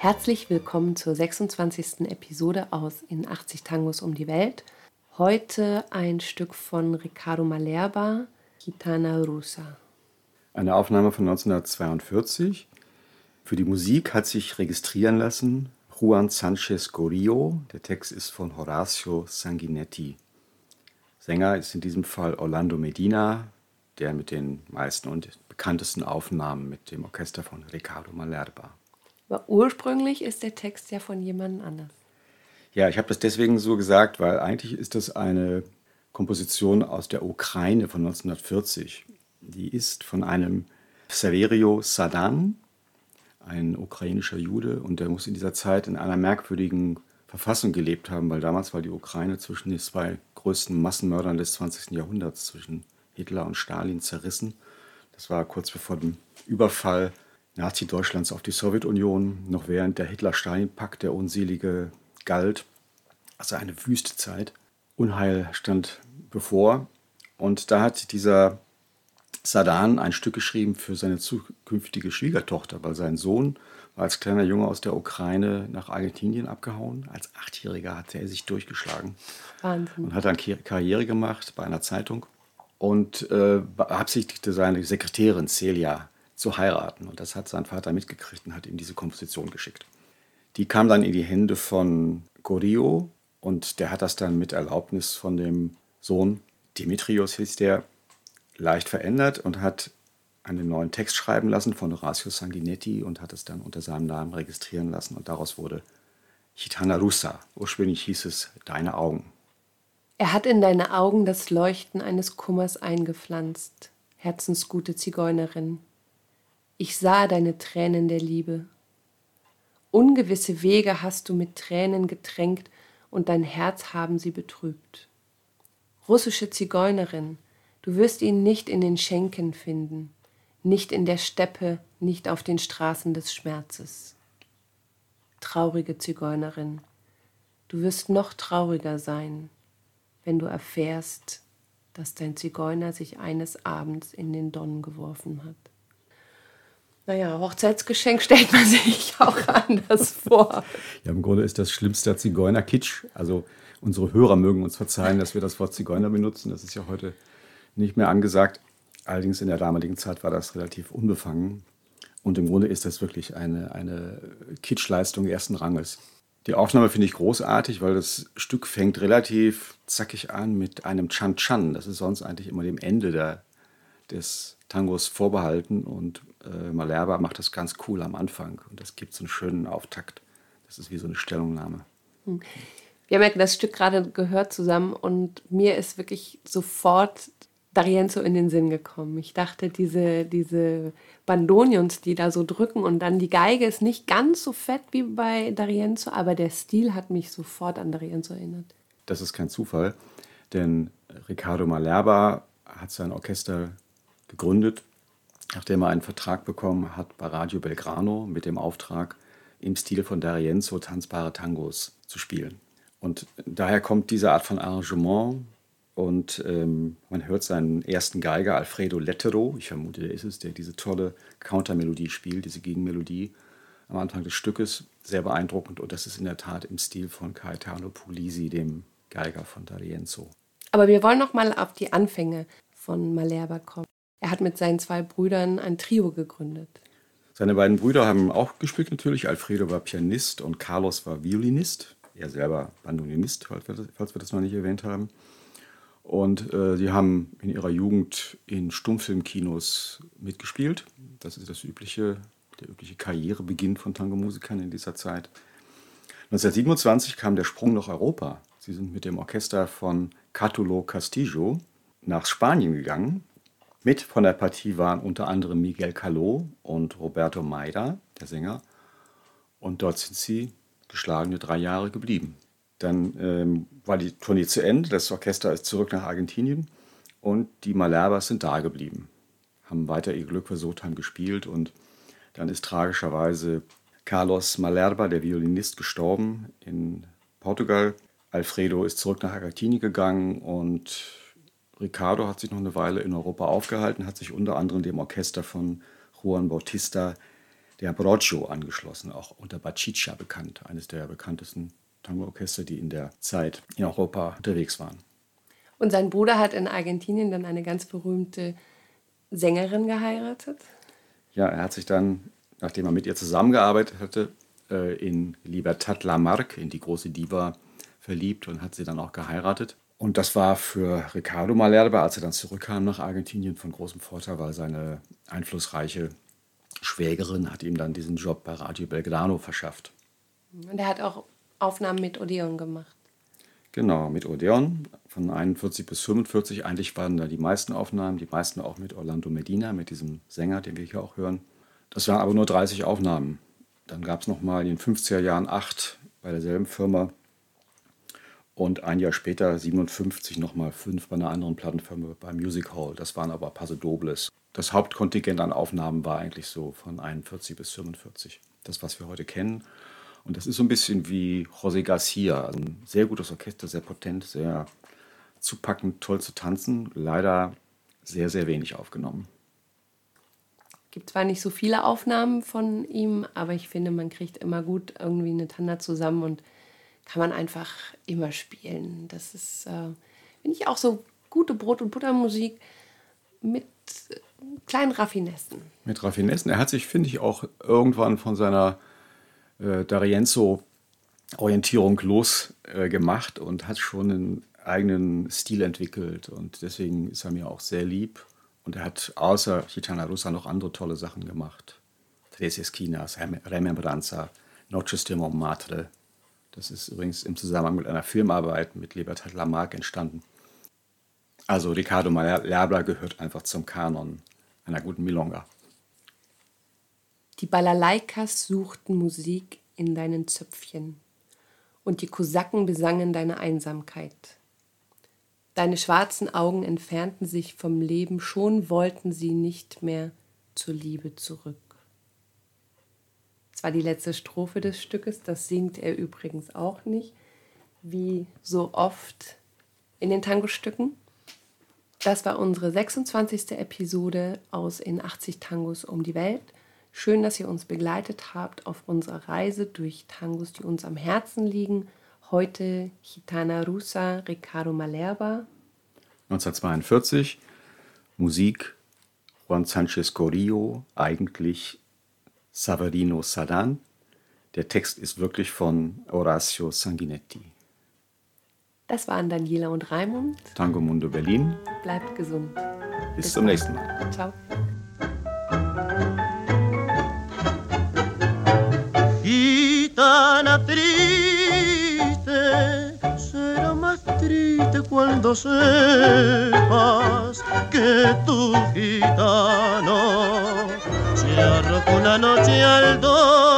Herzlich willkommen zur 26. Episode aus In 80 Tangos um die Welt. Heute ein Stück von Ricardo Malerba, Gitana Rusa. Eine Aufnahme von 1942. Für die Musik hat sich registrieren lassen Juan Sanchez Gorillo. Der Text ist von Horacio Sanguinetti. Sänger ist in diesem Fall Orlando Medina, der mit den meisten und bekanntesten Aufnahmen mit dem Orchester von Ricardo Malerba. Aber ursprünglich ist der Text ja von jemand anders. Ja, ich habe das deswegen so gesagt, weil eigentlich ist das eine Komposition aus der Ukraine von 1940. Die ist von einem Severio Sadan, ein ukrainischer Jude, und der muss in dieser Zeit in einer merkwürdigen Verfassung gelebt haben, weil damals war die Ukraine zwischen den zwei größten Massenmördern des 20. Jahrhunderts, zwischen Hitler und Stalin, zerrissen. Das war kurz bevor dem Überfall Nazi-Deutschlands auf die Sowjetunion, noch während der Hitler-Stalin-Pakt, der unselige, galt. Also eine wüste Zeit. Unheil stand bevor. Und da hat dieser Sadan ein Stück geschrieben für seine zukünftige Schwiegertochter, weil sein Sohn war als kleiner Junge aus der Ukraine nach Argentinien abgehauen. Als Achtjähriger hatte er sich durchgeschlagen Wahnsinn. und hat dann Karriere gemacht bei einer Zeitung und äh, beabsichtigte seine Sekretärin Celia zu heiraten. Und das hat sein Vater mitgekriegt und hat ihm diese Komposition geschickt. Die kam dann in die Hände von Gorio und der hat das dann mit Erlaubnis von dem Sohn, Dimitrios hieß der, leicht verändert und hat einen neuen Text schreiben lassen von Horacio Sanguinetti und hat es dann unter seinem Namen registrieren lassen und daraus wurde Chitana Russa. Ursprünglich hieß es Deine Augen. Er hat in deine Augen das Leuchten eines Kummers eingepflanzt, herzensgute Zigeunerin. Ich sah deine Tränen der Liebe. Ungewisse Wege hast du mit Tränen getränkt und dein Herz haben sie betrübt. Russische Zigeunerin, du wirst ihn nicht in den Schenken finden, nicht in der Steppe, nicht auf den Straßen des Schmerzes. Traurige Zigeunerin, du wirst noch trauriger sein, wenn du erfährst, dass dein Zigeuner sich eines Abends in den Don geworfen hat. Naja, Hochzeitsgeschenk stellt man sich auch anders vor. Ja, im Grunde ist das schlimmste Zigeuner-Kitsch. Also unsere Hörer mögen uns verzeihen, dass wir das Wort Zigeuner benutzen. Das ist ja heute nicht mehr angesagt. Allerdings in der damaligen Zeit war das relativ unbefangen. Und im Grunde ist das wirklich eine, eine Kitschleistung ersten Ranges. Die Aufnahme finde ich großartig, weil das Stück fängt relativ zackig an mit einem Chan-Chan. Das ist sonst eigentlich immer dem Ende der, des Tangos vorbehalten und äh, Malerba macht das ganz cool am Anfang und das gibt so einen schönen Auftakt. Das ist wie so eine Stellungnahme. Hm. Wir haben ja das Stück gerade gehört zusammen und mir ist wirklich sofort D'Arienzo in den Sinn gekommen. Ich dachte, diese, diese Bandonions, die da so drücken und dann die Geige ist nicht ganz so fett wie bei D'Arienzo, aber der Stil hat mich sofort an D'Arienzo erinnert. Das ist kein Zufall, denn Ricardo Malerba hat sein Orchester gegründet, nachdem er einen Vertrag bekommen hat bei Radio Belgrano mit dem Auftrag, im Stil von D'Arienzo tanzbare Tangos zu spielen. Und daher kommt diese Art von Arrangement und ähm, man hört seinen ersten Geiger, Alfredo Lettero, ich vermute, der ist es, der diese tolle Countermelodie spielt, diese Gegenmelodie am Anfang des Stückes, sehr beeindruckend und das ist in der Tat im Stil von Caetano Pulisi, dem Geiger von D'Arienzo. Aber wir wollen noch mal auf die Anfänge von Malerba kommen. Er hat mit seinen zwei Brüdern ein Trio gegründet. Seine beiden Brüder haben auch gespielt natürlich. Alfredo war Pianist und Carlos war Violinist. Er selber Bandonist, falls wir das, falls wir das noch nicht erwähnt haben. Und äh, sie haben in ihrer Jugend in Stummfilmkinos mitgespielt. Das ist das übliche, der übliche Karrierebeginn von Tango-Musikern in dieser Zeit. 1927 kam der Sprung nach Europa. Sie sind mit dem Orchester von Catulo Castillo nach Spanien gegangen mit von der Partie waren unter anderem Miguel Caló und Roberto Maida, der Sänger. Und dort sind sie geschlagene drei Jahre geblieben. Dann ähm, war die Tournee zu Ende, das Orchester ist zurück nach Argentinien und die Malherbas sind da geblieben, haben weiter ihr Glück versucht, haben gespielt und dann ist tragischerweise Carlos Malerba, der Violinist, gestorben in Portugal. Alfredo ist zurück nach Argentinien gegangen und Ricardo hat sich noch eine Weile in Europa aufgehalten, hat sich unter anderem dem Orchester von Juan Bautista der Broccio angeschlossen, auch unter Bacicia bekannt, eines der bekanntesten Tango-Orchester, die in der Zeit in Europa unterwegs waren. Und sein Bruder hat in Argentinien dann eine ganz berühmte Sängerin geheiratet? Ja, er hat sich dann, nachdem er mit ihr zusammengearbeitet hatte, äh, in Libertad Lamarck, in die große Diva, verliebt und hat sie dann auch geheiratet. Und das war für Ricardo Malerba, als er dann zurückkam nach Argentinien, von großem Vorteil, weil seine einflussreiche Schwägerin hat ihm dann diesen Job bei Radio Belgrano verschafft. Und er hat auch Aufnahmen mit Odeon gemacht. Genau, mit Odeon von 41 bis 45. Eigentlich waren da die meisten Aufnahmen, die meisten auch mit Orlando Medina, mit diesem Sänger, den wir hier auch hören. Das waren aber nur 30 Aufnahmen. Dann gab es nochmal in den 50er Jahren acht bei derselben Firma und ein Jahr später, 57, nochmal fünf bei einer anderen Plattenfirma bei Music Hall. Das waren aber Paso Dobles. Das Hauptkontingent an Aufnahmen war eigentlich so von 41 bis 45. Das, was wir heute kennen. Und das ist so ein bisschen wie José Garcia. Ein sehr gutes Orchester, sehr potent, sehr zupackend, toll zu tanzen. Leider sehr, sehr wenig aufgenommen. Gibt zwar nicht so viele Aufnahmen von ihm, aber ich finde, man kriegt immer gut irgendwie eine Tanda zusammen und kann man einfach immer spielen. Das ist, äh, finde ich, auch so gute Brot- und Buttermusik mit äh, kleinen Raffinessen. Mit Raffinessen. Er hat sich, finde ich, auch irgendwann von seiner äh, D'Arienzo-Orientierung losgemacht äh, und hat schon einen eigenen Stil entwickelt. Und deswegen ist er mir auch sehr lieb. Und er hat außer Gitana Russa noch andere tolle Sachen gemacht. Tres Esquinas, Remembranza, Noches de Montmartre, das ist übrigens im Zusammenhang mit einer Filmarbeit mit Libertad Lamarck entstanden. Also Ricardo Malerba gehört einfach zum Kanon einer guten Milonga. Die Balalaikas suchten Musik in deinen Zöpfchen und die Kosaken besangen deine Einsamkeit. Deine schwarzen Augen entfernten sich vom Leben, schon wollten sie nicht mehr zur Liebe zurück. Das war die letzte Strophe des Stückes. Das singt er übrigens auch nicht, wie so oft in den Tango-Stücken. Das war unsere 26. Episode aus In 80 Tangos um die Welt. Schön, dass ihr uns begleitet habt auf unserer Reise durch Tangos, die uns am Herzen liegen. Heute Gitana Rusa, Ricardo Malerba. 1942, Musik Juan Sanchez Corillo, eigentlich Saverino Sadan. Der Text ist wirklich von Horacio Sanguinetti. Das waren Daniela und Raimund. Tango Mundo Berlin. Bleibt gesund. Bis, Bis zum nächsten Mal. Ciao. Gitana triste, será más triste cuando sepas que tu gitano Yo rojo una noche al dos.